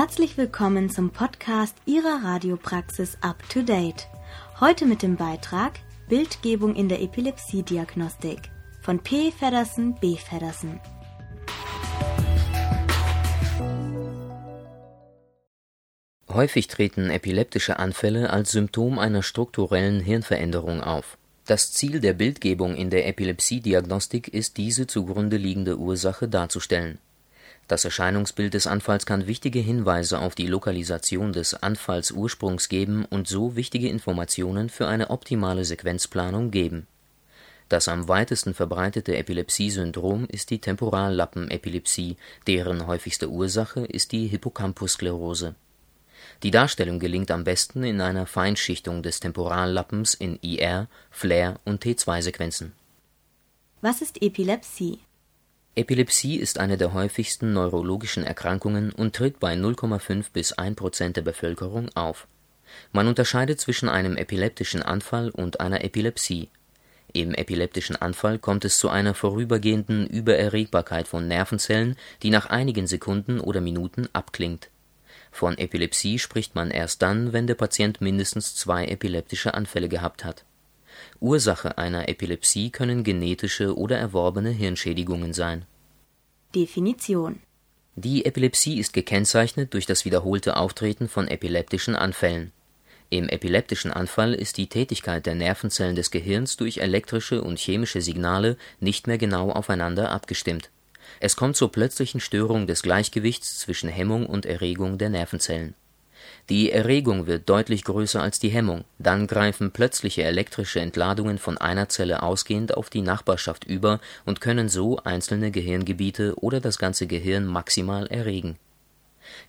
Herzlich willkommen zum Podcast Ihrer Radiopraxis Up to Date. Heute mit dem Beitrag Bildgebung in der Epilepsiediagnostik von P. Feddersen B. Feddersen. Häufig treten epileptische Anfälle als Symptom einer strukturellen Hirnveränderung auf. Das Ziel der Bildgebung in der Epilepsiediagnostik ist diese zugrunde liegende Ursache darzustellen. Das Erscheinungsbild des Anfalls kann wichtige Hinweise auf die Lokalisation des Anfallsursprungs geben und so wichtige Informationen für eine optimale Sequenzplanung geben. Das am weitesten verbreitete Epilepsiesyndrom ist die Temporallappenepilepsie, deren häufigste Ursache ist die Hippocampussklerose die Darstellung gelingt am besten in einer Feinschichtung des Temporallappens in IR, Flair und T2-Sequenzen. Was ist Epilepsie? Epilepsie ist eine der häufigsten neurologischen Erkrankungen und tritt bei 0,5 bis 1 Prozent der Bevölkerung auf. Man unterscheidet zwischen einem epileptischen Anfall und einer Epilepsie. Im epileptischen Anfall kommt es zu einer vorübergehenden Übererregbarkeit von Nervenzellen, die nach einigen Sekunden oder Minuten abklingt von Epilepsie spricht man erst dann, wenn der Patient mindestens zwei epileptische Anfälle gehabt hat. Ursache einer Epilepsie können genetische oder erworbene Hirnschädigungen sein. Definition Die Epilepsie ist gekennzeichnet durch das wiederholte Auftreten von epileptischen Anfällen. Im epileptischen Anfall ist die Tätigkeit der Nervenzellen des Gehirns durch elektrische und chemische Signale nicht mehr genau aufeinander abgestimmt es kommt zur plötzlichen Störung des Gleichgewichts zwischen Hemmung und Erregung der Nervenzellen. Die Erregung wird deutlich größer als die Hemmung, dann greifen plötzliche elektrische Entladungen von einer Zelle ausgehend auf die Nachbarschaft über und können so einzelne Gehirngebiete oder das ganze Gehirn maximal erregen.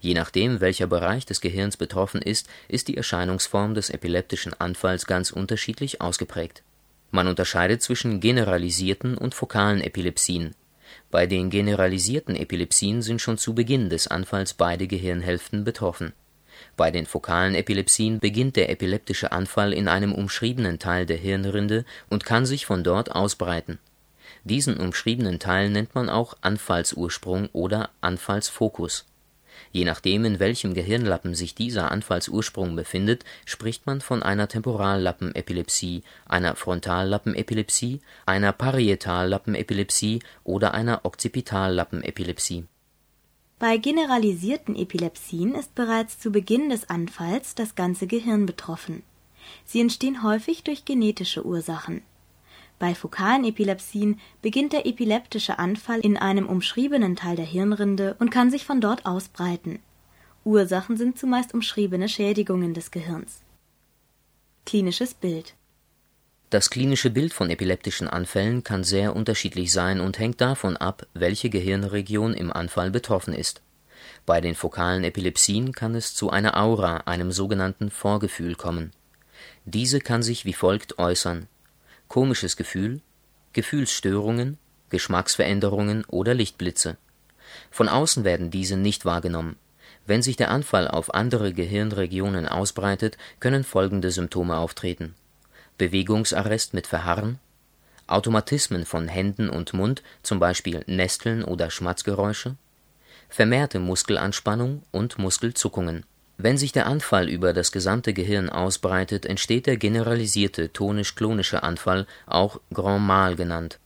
Je nachdem, welcher Bereich des Gehirns betroffen ist, ist die Erscheinungsform des epileptischen Anfalls ganz unterschiedlich ausgeprägt. Man unterscheidet zwischen generalisierten und fokalen Epilepsien bei den generalisierten Epilepsien sind schon zu Beginn des Anfalls beide Gehirnhälften betroffen. Bei den fokalen Epilepsien beginnt der epileptische Anfall in einem umschriebenen Teil der Hirnrinde und kann sich von dort ausbreiten. Diesen umschriebenen Teil nennt man auch Anfallsursprung oder Anfallsfokus Je nachdem, in welchem Gehirnlappen sich dieser Anfallsursprung befindet, spricht man von einer Temporallappenepilepsie, einer Frontallappenepilepsie, einer Parietallappenepilepsie oder einer Occipitallappenepilepsie. Bei generalisierten Epilepsien ist bereits zu Beginn des Anfalls das ganze Gehirn betroffen. Sie entstehen häufig durch genetische Ursachen bei fokalen Epilepsien beginnt der epileptische Anfall in einem umschriebenen Teil der Hirnrinde und kann sich von dort ausbreiten. Ursachen sind zumeist umschriebene Schädigungen des Gehirns. Klinisches Bild Das klinische Bild von epileptischen Anfällen kann sehr unterschiedlich sein und hängt davon ab, welche Gehirnregion im Anfall betroffen ist. Bei den fokalen Epilepsien kann es zu einer Aura, einem sogenannten Vorgefühl kommen. Diese kann sich wie folgt äußern komisches Gefühl, Gefühlsstörungen, Geschmacksveränderungen oder Lichtblitze. Von außen werden diese nicht wahrgenommen. Wenn sich der Anfall auf andere Gehirnregionen ausbreitet, können folgende Symptome auftreten: Bewegungsarrest mit Verharren, Automatismen von Händen und Mund, zum Beispiel Nesteln oder Schmatzgeräusche, vermehrte Muskelanspannung und Muskelzuckungen wenn sich der Anfall über das gesamte Gehirn ausbreitet, entsteht der generalisierte tonisch-klonische Anfall, auch Grand Mal genannt.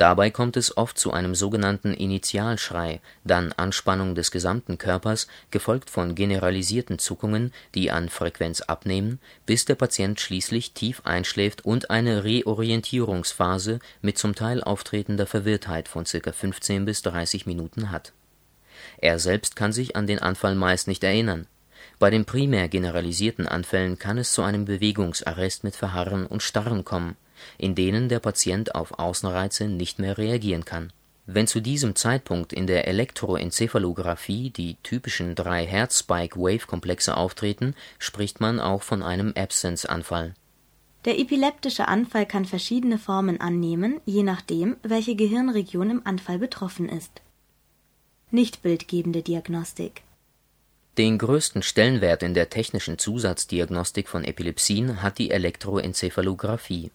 Dabei kommt es oft zu einem sogenannten Initialschrei, dann Anspannung des gesamten Körpers, gefolgt von generalisierten Zuckungen, die an Frequenz abnehmen, bis der Patient schließlich tief einschläft und eine Reorientierungsphase mit zum Teil auftretender Verwirrtheit von ca. 15 bis 30 Minuten hat. Er selbst kann sich an den Anfall meist nicht erinnern bei den primär generalisierten Anfällen kann es zu einem Bewegungsarrest mit Verharren und Starren kommen, in denen der Patient auf Außenreize nicht mehr reagieren kann. Wenn zu diesem Zeitpunkt in der Elektroenzephalographie die typischen drei Herz-Spike-Wave-Komplexe auftreten, spricht man auch von einem Absence-Anfall. Der epileptische Anfall kann verschiedene Formen annehmen, je nachdem, welche Gehirnregion im Anfall betroffen ist. Nicht bildgebende Diagnostik den größten Stellenwert in der technischen Zusatzdiagnostik von Epilepsien hat die Elektroenzephalographie.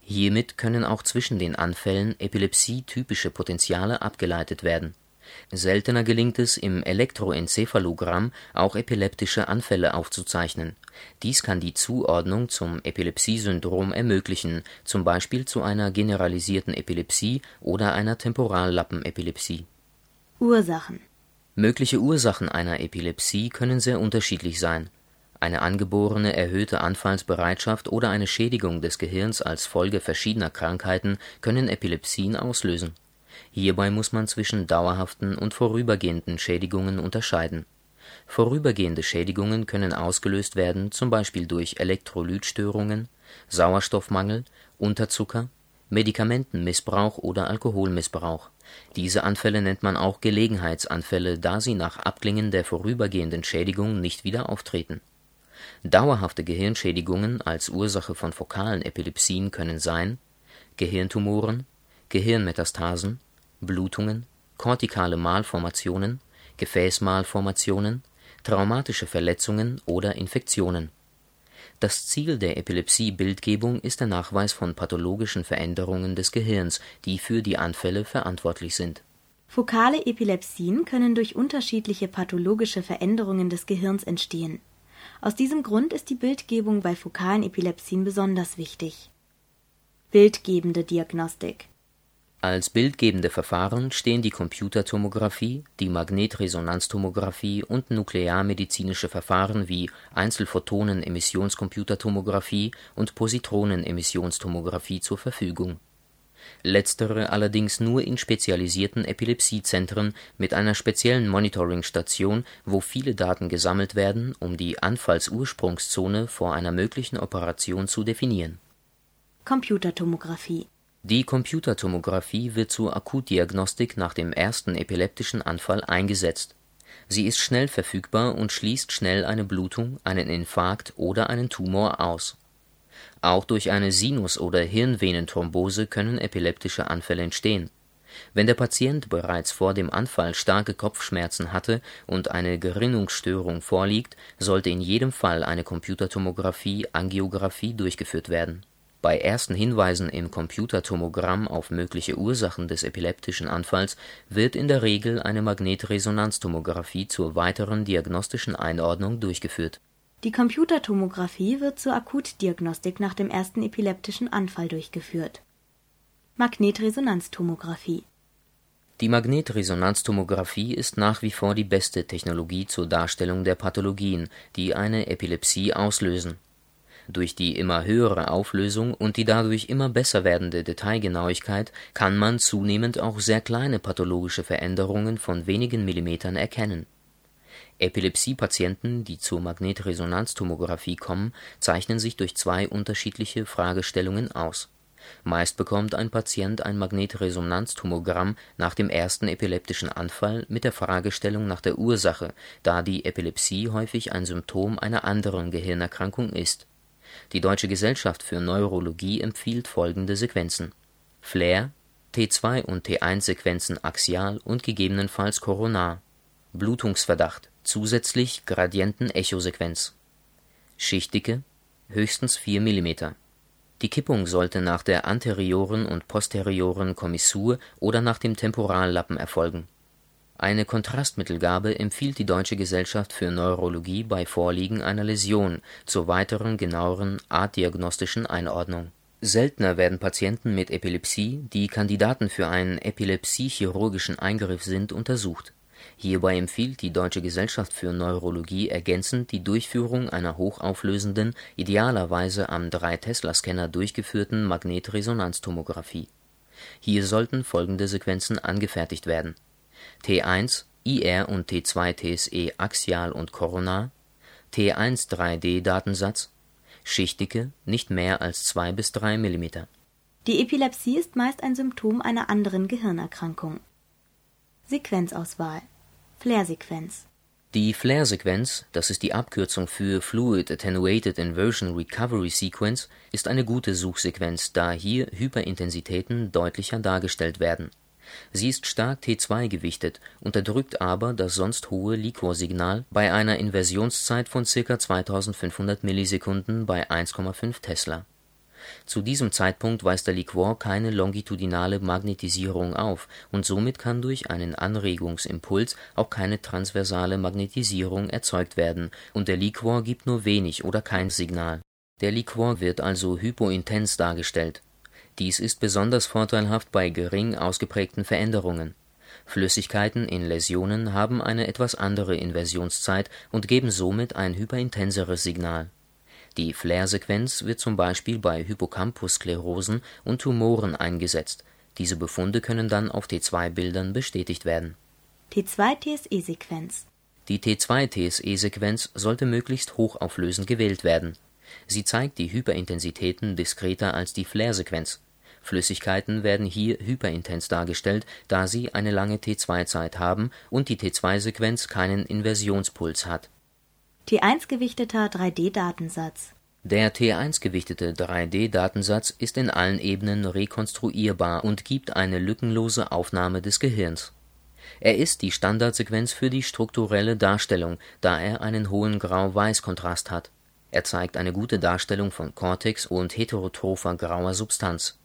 Hiermit können auch zwischen den Anfällen epilepsietypische Potenziale abgeleitet werden. Seltener gelingt es, im Elektroenzephalogramm auch epileptische Anfälle aufzuzeichnen. Dies kann die Zuordnung zum Epilepsie-Syndrom ermöglichen, zum Beispiel zu einer generalisierten Epilepsie oder einer Temporallappenepilepsie. Ursachen Mögliche Ursachen einer Epilepsie können sehr unterschiedlich sein. Eine angeborene erhöhte Anfallsbereitschaft oder eine Schädigung des Gehirns als Folge verschiedener Krankheiten können Epilepsien auslösen. Hierbei muss man zwischen dauerhaften und vorübergehenden Schädigungen unterscheiden. Vorübergehende Schädigungen können ausgelöst werden zum Beispiel durch Elektrolytstörungen, Sauerstoffmangel, Unterzucker, Medikamentenmissbrauch oder Alkoholmissbrauch. Diese Anfälle nennt man auch Gelegenheitsanfälle, da sie nach Abklingen der vorübergehenden Schädigung nicht wieder auftreten. Dauerhafte Gehirnschädigungen als Ursache von fokalen Epilepsien können sein Gehirntumoren, Gehirnmetastasen, Blutungen, kortikale Malformationen, Gefäßmalformationen, traumatische Verletzungen oder Infektionen. Das Ziel der Epilepsie-Bildgebung ist der Nachweis von pathologischen Veränderungen des Gehirns, die für die Anfälle verantwortlich sind. Fokale Epilepsien können durch unterschiedliche pathologische Veränderungen des Gehirns entstehen. Aus diesem Grund ist die Bildgebung bei fokalen Epilepsien besonders wichtig. Bildgebende Diagnostik als bildgebende Verfahren stehen die Computertomographie, die Magnetresonanztomographie und nuklearmedizinische Verfahren wie Einzelphotonen-Emissionscomputertomographie und Positronen-Emissionstomographie zur Verfügung. Letztere allerdings nur in spezialisierten Epilepsiezentren mit einer speziellen Monitoring-Station, wo viele Daten gesammelt werden, um die Anfallsursprungszone vor einer möglichen Operation zu definieren. Computertomographie die Computertomographie wird zur Akutdiagnostik nach dem ersten epileptischen Anfall eingesetzt. Sie ist schnell verfügbar und schließt schnell eine Blutung, einen Infarkt oder einen Tumor aus. Auch durch eine Sinus oder Hirnvenenthrombose können epileptische Anfälle entstehen. Wenn der Patient bereits vor dem Anfall starke Kopfschmerzen hatte und eine Gerinnungsstörung vorliegt, sollte in jedem Fall eine Computertomographie/Angiografie durchgeführt werden bei ersten Hinweisen im Computertomogramm auf mögliche Ursachen des epileptischen Anfalls wird in der Regel eine Magnetresonanztomographie zur weiteren diagnostischen Einordnung durchgeführt. Die Computertomographie wird zur Akutdiagnostik nach dem ersten epileptischen Anfall durchgeführt. Magnetresonanztomographie Die Magnetresonanztomographie ist nach wie vor die beste Technologie zur Darstellung der Pathologien, die eine Epilepsie auslösen durch die immer höhere Auflösung und die dadurch immer besser werdende Detailgenauigkeit kann man zunehmend auch sehr kleine pathologische Veränderungen von wenigen Millimetern erkennen. Epilepsiepatienten, die zur Magnetresonanztomographie kommen, zeichnen sich durch zwei unterschiedliche Fragestellungen aus. Meist bekommt ein Patient ein Magnetresonanztomogramm nach dem ersten epileptischen Anfall mit der Fragestellung nach der Ursache, da die Epilepsie häufig ein Symptom einer anderen Gehirnerkrankung ist die Deutsche Gesellschaft für Neurologie empfiehlt folgende Sequenzen: Flair, T2 und T1-Sequenzen axial und gegebenenfalls koronar Blutungsverdacht, zusätzlich Gradienten-Echosequenz Schichtdicke höchstens 4 mm Die Kippung sollte nach der anterioren und posterioren Kommissur oder nach dem Temporallappen erfolgen eine Kontrastmittelgabe empfiehlt die Deutsche Gesellschaft für Neurologie bei Vorliegen einer Läsion zur weiteren genaueren artdiagnostischen Einordnung. Seltener werden Patienten mit Epilepsie, die Kandidaten für einen epilepsiechirurgischen Eingriff sind, untersucht. Hierbei empfiehlt die Deutsche Gesellschaft für Neurologie ergänzend die Durchführung einer hochauflösenden, idealerweise am 3-Tesla-Scanner durchgeführten Magnetresonanztomographie. Hier sollten folgende Sequenzen angefertigt werden T1, IR und T2-TSE axial und koronar, T1 3D-Datensatz, Schichtdicke nicht mehr als 2 bis 3 mm. Die Epilepsie ist meist ein Symptom einer anderen Gehirnerkrankung. Sequenzauswahl Flair-Sequenz Die Flair-Sequenz, das ist die Abkürzung für Fluid Attenuated Inversion Recovery Sequence, ist eine gute Suchsequenz, da hier Hyperintensitäten deutlicher dargestellt werden Sie ist stark T2 gewichtet, unterdrückt aber das sonst hohe Liquorsignal bei einer Inversionszeit von ca. 2500 Millisekunden bei 1,5 Tesla. Zu diesem Zeitpunkt weist der Liquor keine longitudinale Magnetisierung auf und somit kann durch einen Anregungsimpuls auch keine transversale Magnetisierung erzeugt werden und der Liquor gibt nur wenig oder kein Signal. Der Liquor wird also hypointens dargestellt. Dies ist besonders vorteilhaft bei gering ausgeprägten Veränderungen. Flüssigkeiten in Läsionen haben eine etwas andere Inversionszeit und geben somit ein hyperintenseres Signal die Flair-Sequenz wird zum Beispiel bei Hippocampus-Sklerosen und Tumoren eingesetzt, diese Befunde können dann auf T2-Bildern bestätigt werden. T2-TSE-Sequenz Die T2-TSE-Sequenz sollte möglichst hochauflösend gewählt werden. Sie zeigt die Hyperintensitäten diskreter als die Flair-Sequenz. Flüssigkeiten werden hier hyperintens dargestellt, da sie eine lange T2-Zeit haben und die T2-Sequenz keinen Inversionspuls hat T1-gewichteter 3D-Datensatz Der T1-gewichtete 3D-Datensatz ist in allen Ebenen rekonstruierbar und gibt eine lückenlose Aufnahme des Gehirns. Er ist die Standardsequenz für die strukturelle Darstellung, da er einen hohen Grau-Weiß-Kontrast hat. Er zeigt eine gute Darstellung von Cortex und heterotropher grauer Substanz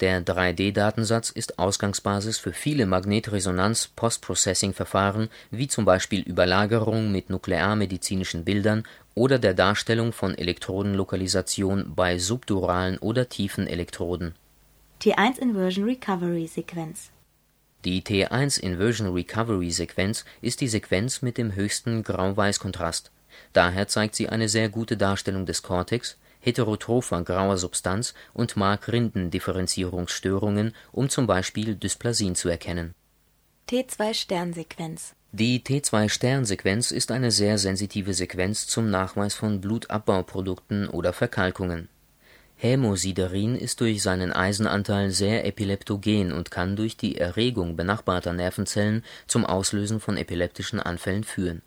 der 3D-Datensatz ist Ausgangsbasis für viele Magnetresonanz-Postprocessing-Verfahren wie zum Beispiel Überlagerung mit nuklearmedizinischen Bildern oder der Darstellung von Elektrodenlokalisation bei subduralen oder tiefen Elektroden. T1-Inversion-Recovery-Sequenz Die T1-Inversion-Recovery-Sequenz ist die Sequenz mit dem höchsten Grau-Weiß-Kontrast. Daher zeigt sie eine sehr gute Darstellung des Cortex heterotropher grauer Substanz und Mark-Rinden-Differenzierungsstörungen, um zum Beispiel Dysplasien zu erkennen. T2-Sternsequenz Die T2-Sternsequenz ist eine sehr sensitive Sequenz zum Nachweis von Blutabbauprodukten oder Verkalkungen. Hämosiderin ist durch seinen Eisenanteil sehr epileptogen und kann durch die Erregung benachbarter Nervenzellen zum Auslösen von epileptischen Anfällen führen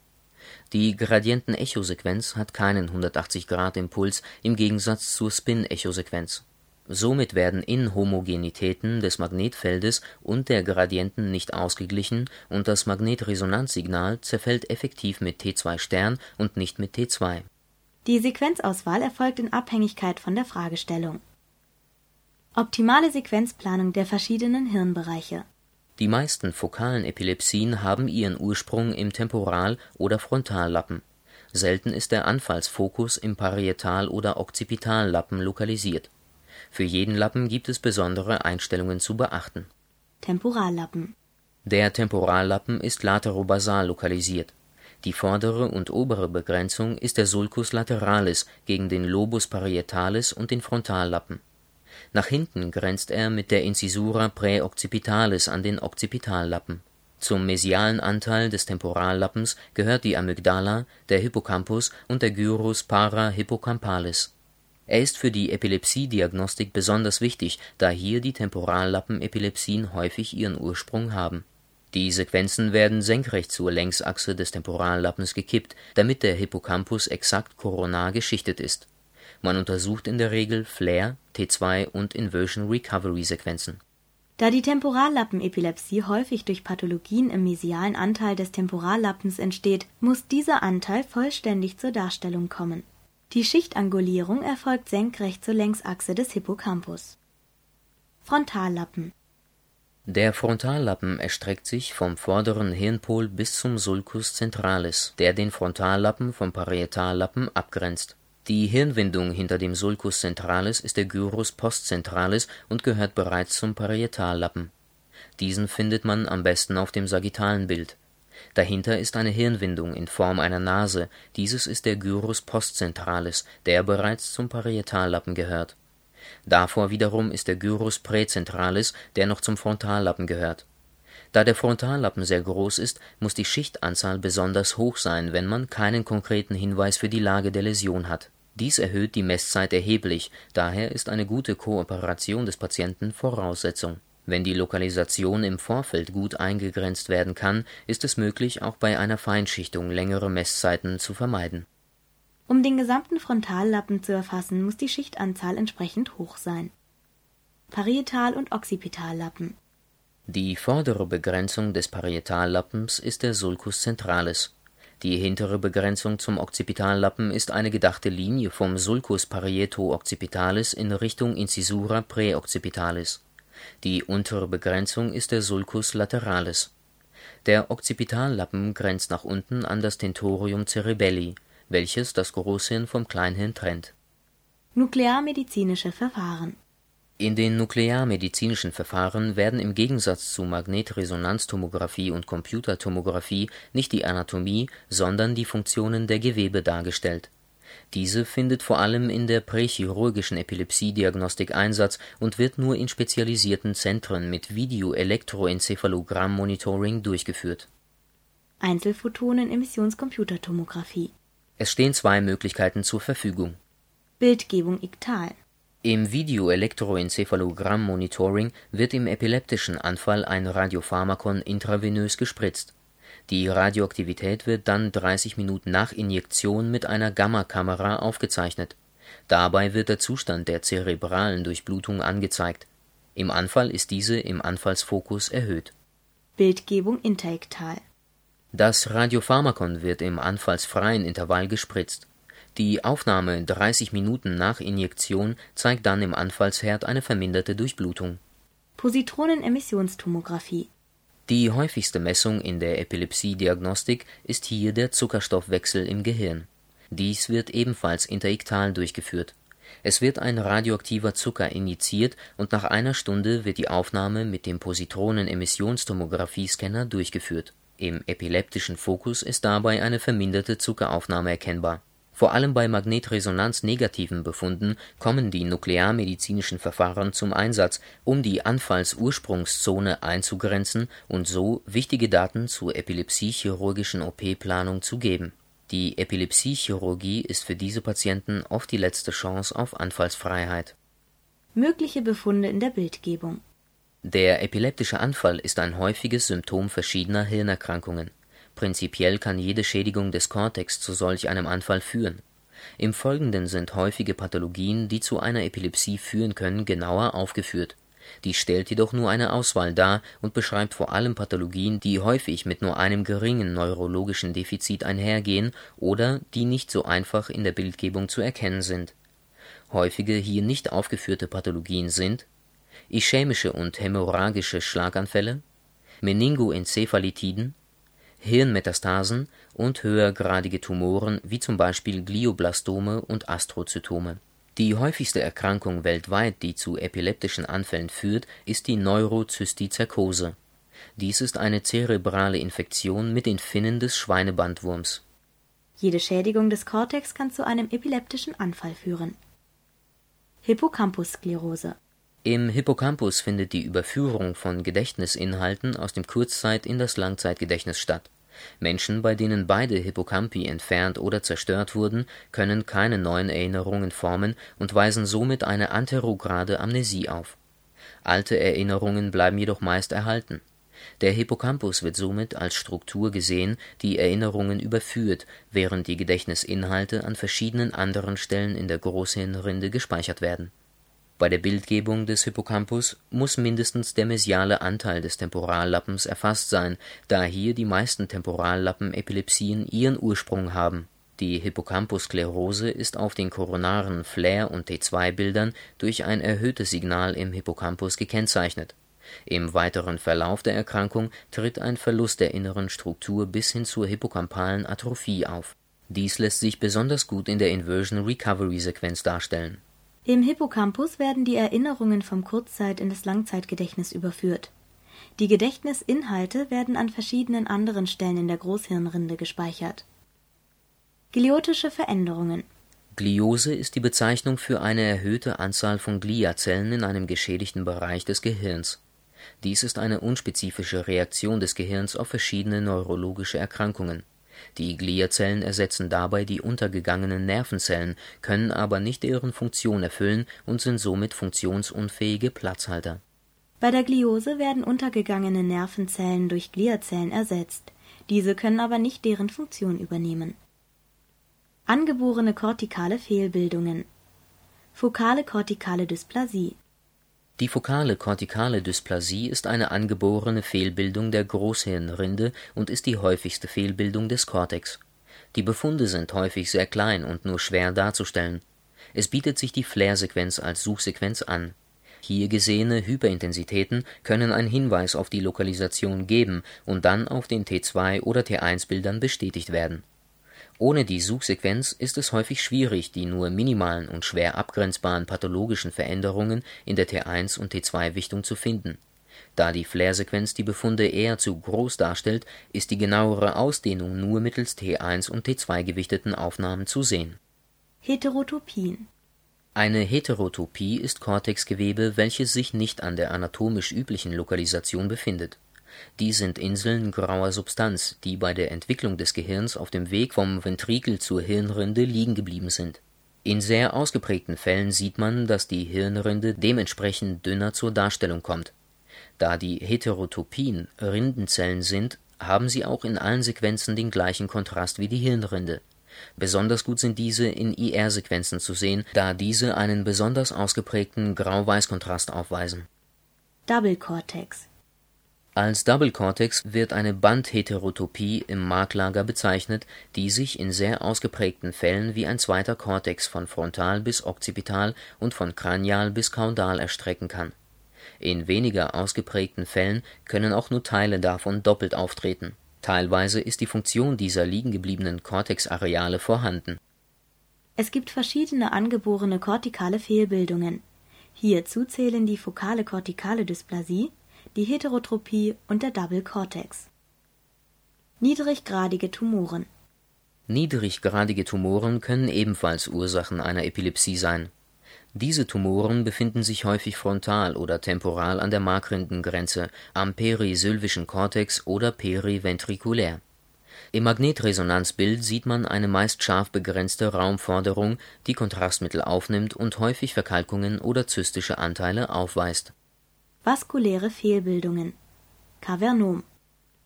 die Gradientenechosequenz hat keinen 180-Grad-Impuls im Gegensatz zur Spin-Echosequenz. Somit werden Inhomogenitäten des Magnetfeldes und der Gradienten nicht ausgeglichen und das Magnetresonanzsignal zerfällt effektiv mit T2 und nicht mit T2. Die Sequenzauswahl erfolgt in Abhängigkeit von der Fragestellung. Optimale Sequenzplanung der verschiedenen Hirnbereiche die meisten fokalen Epilepsien haben ihren Ursprung im Temporal oder Frontallappen. Selten ist der Anfallsfokus im Parietal oder Occipitallappen lokalisiert. Für jeden Lappen gibt es besondere Einstellungen zu beachten. Temporallappen Der Temporallappen ist laterobasal lokalisiert. Die vordere und obere Begrenzung ist der Sulcus lateralis gegen den Lobus parietalis und den Frontallappen nach hinten grenzt er mit der Incisura praeoccipitalis an den Occipitallappen. Zum mesialen Anteil des Temporallappens gehört die Amygdala, der Hippocampus und der Gyrus parahippocampalis. Er ist für die Epilepsiediagnostik besonders wichtig, da hier die Temporallappenepilepsien häufig ihren Ursprung haben. Die Sequenzen werden senkrecht zur Längsachse des Temporallappens gekippt, damit der Hippocampus exakt koronar geschichtet ist man untersucht in der Regel Flare, T2 und Inversion-Recovery-Sequenzen. Da die Temporallappenepilepsie häufig durch Pathologien im mesialen Anteil des Temporallappens entsteht, muss dieser Anteil vollständig zur Darstellung kommen. Die Schichtangulierung erfolgt senkrecht zur Längsachse des Hippocampus. Frontallappen Der Frontallappen erstreckt sich vom vorderen Hirnpol bis zum Sulcus centralis, der den Frontallappen vom Parietallappen abgrenzt die Hirnwindung hinter dem Sulcus centralis ist der Gyrus postcentralis und gehört bereits zum Parietallappen. Diesen findet man am besten auf dem sagittalen Bild. Dahinter ist eine Hirnwindung in Form einer Nase, dieses ist der Gyrus postcentralis, der bereits zum Parietallappen gehört. Davor wiederum ist der Gyrus praecentralis, der noch zum Frontallappen gehört. Da der Frontallappen sehr groß ist, muss die Schichtanzahl besonders hoch sein, wenn man keinen konkreten Hinweis für die Lage der Läsion hat dies erhöht die Messzeit erheblich, daher ist eine gute Kooperation des Patienten Voraussetzung. Wenn die Lokalisation im Vorfeld gut eingegrenzt werden kann, ist es möglich, auch bei einer Feinschichtung längere Messzeiten zu vermeiden. Um den gesamten Frontallappen zu erfassen, muss die Schichtanzahl entsprechend hoch sein. Parietal- und Occipitallappen Die vordere Begrenzung des Parietallappens ist der Sulcus centralis Die hintere Begrenzung zum Occipitallappen ist eine gedachte Linie vom Sulcus parieto-occipitalis in Richtung Incisura praeoccipitalis. Die untere Begrenzung ist der Sulcus lateralis. Der Occipitallappen grenzt nach unten an das Tentorium cerebelli, welches das Großhirn vom Kleinhirn trennt. Nuklearmedizinische Verfahren In den nuklearmedizinischen Verfahren werden im Gegensatz zu Magnetresonanztomographie und Computertomographie nicht die Anatomie, sondern die Funktionen der Gewebe dargestellt. Diese findet vor allem in der prächirurgischen Epilepsiediagnostik Einsatz und wird nur in spezialisierten Zentren mit Video-Elektroenzephalogramm-Monitoring durchgeführt. Einzelphotonen-Emissionscomputertomographie Es stehen zwei Möglichkeiten zur Verfügung. Bildgebung iktal Im Video-Elektroenzephalogramm-Monitoring wird im epileptischen Anfall ein Radiopharmakon intravenös gespritzt. Die Radioaktivität wird dann 30 Minuten nach Injektion mit einer Gammakamera aufgezeichnet. Dabei wird der Zustand der zerebralen Durchblutung angezeigt. Im Anfall ist diese im Anfallsfokus erhöht. Bildgebung interektal Das Radiopharmakon wird im anfallsfreien Intervall gespritzt. Die Aufnahme 30 Minuten nach Injektion zeigt dann im Anfallsherd eine verminderte Durchblutung. Positronen-Emissionstomographie Die häufigste Messung in der Epilepsiediagnostik ist hier der Zuckerstoffwechsel im Gehirn. Dies wird ebenfalls interektal durchgeführt. Es wird ein radioaktiver Zucker injiziert und nach einer Stunde wird die Aufnahme mit dem Positronen-Emissionstomographie-Scanner durchgeführt. Im epileptischen Fokus ist dabei eine verminderte Zuckeraufnahme erkennbar. Vor allem bei Magnetresonanz-negativen Befunden kommen die nuklearmedizinischen Verfahren zum Einsatz, um die Anfallsursprungszone einzugrenzen und so wichtige Daten zur epilepsiechirurgischen OP-Planung zu geben. Die Epilepsiechirurgie ist für diese Patienten oft die letzte Chance auf Anfallsfreiheit. Mögliche Befunde in der Bildgebung Der epileptische Anfall ist ein häufiges Symptom verschiedener Hirnerkrankungen. Prinzipiell kann jede Schädigung des Kortex zu solch einem Anfall führen. Im Folgenden sind häufige Pathologien, die zu einer Epilepsie führen können, genauer aufgeführt. Dies stellt jedoch nur eine Auswahl dar und beschreibt vor allem Pathologien, die häufig mit nur einem geringen neurologischen Defizit einhergehen oder die nicht so einfach in der Bildgebung zu erkennen sind. Häufige hier nicht aufgeführte Pathologien sind ischämische und hämorrhagische Schlaganfälle, Meningoenzephalitiden, Hirnmetastasen und höhergradige Tumoren wie zum Beispiel Glioblastome und Astrozytome. Die häufigste Erkrankung weltweit, die zu epileptischen Anfällen führt, ist die Neurozystizerkose. Dies ist eine zerebrale Infektion mit den Finnen des Schweinebandwurms. Jede Schädigung des Kortex kann zu einem epileptischen Anfall führen. Hippocampussklerose Im Hippocampus findet die Überführung von Gedächtnisinhalten aus dem Kurzzeit in das Langzeitgedächtnis statt. Menschen, bei denen beide Hippocampi entfernt oder zerstört wurden, können keine neuen Erinnerungen formen und weisen somit eine anterograde Amnesie auf. Alte Erinnerungen bleiben jedoch meist erhalten. Der Hippocampus wird somit als Struktur gesehen, die Erinnerungen überführt, während die Gedächtnisinhalte an verschiedenen anderen Stellen in der Großhirnrinde gespeichert werden. Bei der Bildgebung des Hippocampus muss mindestens der mesiale Anteil des Temporallappens erfasst sein, da hier die meisten Temporallappenepilepsien ihren Ursprung haben. Die Hippocampussklerose ist auf den koronaren Flair und T2-Bildern durch ein erhöhtes Signal im Hippocampus gekennzeichnet. Im weiteren Verlauf der Erkrankung tritt ein Verlust der inneren Struktur bis hin zur hippocampalen Atrophie auf. Dies lässt sich besonders gut in der Inversion-Recovery-Sequenz darstellen. Im Hippocampus werden die Erinnerungen vom Kurzzeit in das Langzeitgedächtnis überführt. Die Gedächtnisinhalte werden an verschiedenen anderen Stellen in der Großhirnrinde gespeichert. Gliotische Veränderungen Gliose ist die Bezeichnung für eine erhöhte Anzahl von Gliazellen in einem geschädigten Bereich des Gehirns. Dies ist eine unspezifische Reaktion des Gehirns auf verschiedene neurologische Erkrankungen. Die Gliazellen ersetzen dabei die untergegangenen Nervenzellen, können aber nicht deren Funktion erfüllen und sind somit funktionsunfähige Platzhalter. Bei der Gliose werden untergegangene Nervenzellen durch Gliazellen ersetzt. Diese können aber nicht deren Funktion übernehmen. Angeborene kortikale Fehlbildungen Fokale kortikale Dysplasie Die fokale kortikale Dysplasie ist eine angeborene Fehlbildung der Großhirnrinde und ist die häufigste Fehlbildung des Kortex. Die Befunde sind häufig sehr klein und nur schwer darzustellen. Es bietet sich die Flair-Sequenz als Suchsequenz an. Hier gesehene Hyperintensitäten können einen Hinweis auf die Lokalisation geben und dann auf den T2 - oder T1-Bildern bestätigt werden. Ohne die Suchsequenz ist es häufig schwierig, die nur minimalen und schwer abgrenzbaren pathologischen Veränderungen in der T1 - und T2-Wichtung zu finden. Da die Flair-Sequenz die Befunde eher zu groß darstellt, ist die genauere Ausdehnung nur mittels T1 - und T2-gewichteten Aufnahmen zu sehen. Heterotopien Eine Heterotopie ist Cortexgewebe, welches sich nicht an der anatomisch üblichen Lokalisation befindet. Dies sind Inseln grauer Substanz, die bei der Entwicklung des Gehirns auf dem Weg vom Ventrikel zur Hirnrinde liegen geblieben sind. In sehr ausgeprägten Fällen sieht man, dass die Hirnrinde dementsprechend dünner zur Darstellung kommt. Da die Heterotopien Rindenzellen sind, haben sie auch in allen Sequenzen den gleichen Kontrast wie die Hirnrinde. Besonders gut sind diese in IR-Sequenzen zu sehen, da diese einen besonders ausgeprägten Grau-Weiß-Kontrast aufweisen. Double Cortex Als Double Cortex wird eine Bandheterotopie im Marklager bezeichnet, die sich in sehr ausgeprägten Fällen wie ein zweiter Cortex von frontal bis okzipital und von kranial bis kaudal erstrecken kann. In weniger ausgeprägten Fällen können auch nur Teile davon doppelt auftreten. Teilweise ist die Funktion dieser liegengebliebenen Cortexareale vorhanden. Es gibt verschiedene angeborene kortikale Fehlbildungen. Hierzu zählen die fokale kortikale Dysplasie, die Heterotropie und der Double Cortex. Niedriggradige Tumoren Niedriggradige Tumoren können ebenfalls Ursachen einer Epilepsie sein. Diese Tumoren befinden sich häufig frontal oder temporal an der Markrindengrenze, am perisylvischen Kortex oder periventrikulär. Im Magnetresonanzbild sieht man eine meist scharf begrenzte Raumforderung, die Kontrastmittel aufnimmt und häufig Verkalkungen oder zystische Anteile aufweist. Vaskuläre Fehlbildungen Kavernom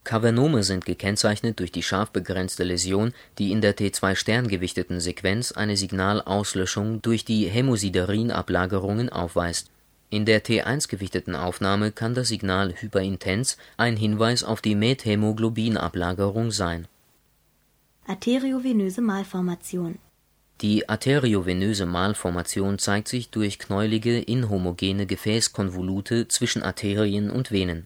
Kavernome sind gekennzeichnet durch die scharf begrenzte Läsion, die in der T2 gewichteten Sequenz eine Signalauslöschung durch die Hämosiderin-Ablagerungen aufweist. In der T1 gewichteten Aufnahme kann das Signal hyperintens ein Hinweis auf die Methämoglobin-Ablagerung sein. Arteriovenöse Malformation Die arteriovenöse Malformation zeigt sich durch knäulige, inhomogene Gefäßkonvolute zwischen Arterien und Venen.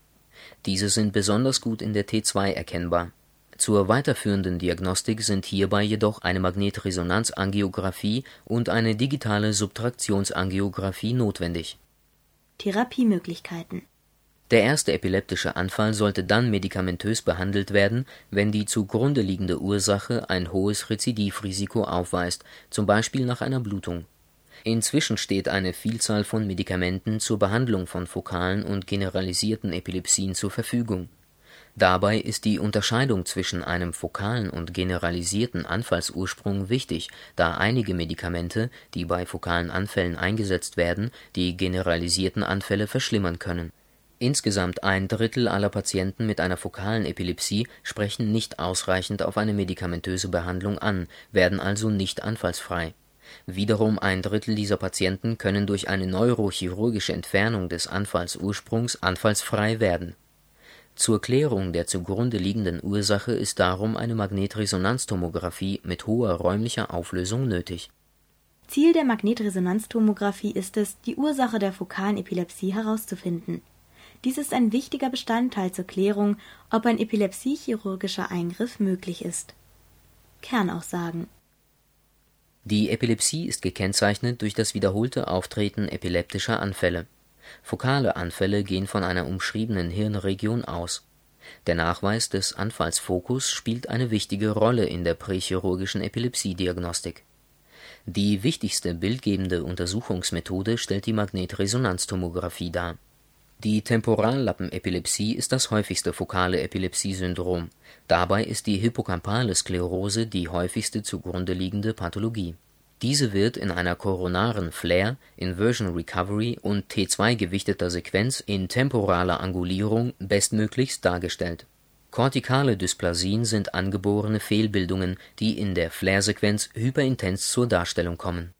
Diese sind besonders gut in der T2 erkennbar. Zur weiterführenden Diagnostik sind hierbei jedoch eine Magnetresonanzangiografie und eine digitale Subtraktionsangiografie notwendig. Therapiemöglichkeiten Der erste epileptische Anfall sollte dann medikamentös behandelt werden, wenn die zugrunde liegende Ursache ein hohes Rezidivrisiko aufweist, zum Beispiel nach einer Blutung Inzwischen steht eine Vielzahl von Medikamenten zur Behandlung von fokalen und generalisierten Epilepsien zur Verfügung. Dabei ist die Unterscheidung zwischen einem fokalen und generalisierten Anfallsursprung wichtig, da einige Medikamente, die bei fokalen Anfällen eingesetzt werden, die generalisierten Anfälle verschlimmern können. Insgesamt ein Drittel aller Patienten mit einer fokalen Epilepsie sprechen nicht ausreichend auf eine medikamentöse Behandlung an, werden also nicht anfallsfrei Wiederum ein Drittel dieser Patienten können durch eine neurochirurgische Entfernung des Anfallsursprungs anfallsfrei werden. Zur Klärung der zugrunde liegenden Ursache ist darum eine Magnetresonanztomographie mit hoher räumlicher Auflösung nötig. Ziel der Magnetresonanztomographie ist es, die Ursache der fokalen Epilepsie herauszufinden. Dies ist ein wichtiger Bestandteil zur Klärung, ob ein epilepsiechirurgischer Eingriff möglich ist. Kernaussagen die Epilepsie ist gekennzeichnet durch das wiederholte Auftreten epileptischer Anfälle. Fokale Anfälle gehen von einer umschriebenen Hirnregion aus. Der Nachweis des Anfallsfokus spielt eine wichtige Rolle in der prächirurgischen Epilepsiediagnostik. Die wichtigste bildgebende Untersuchungsmethode stellt die Magnetresonanztomographie dar. Die Temporallappenepilepsie ist das häufigste fokale Epilepsiesyndrom Dabei ist die Hippocampale Sklerose die häufigste zugrunde liegende Pathologie. Diese wird in einer koronaren Flare, Inversion Recovery und T2-gewichteter Sequenz in temporaler Angulierung bestmöglichst dargestellt. Kortikale Dysplasien sind angeborene Fehlbildungen, die in der Flare-Sequenz hyperintens zur Darstellung kommen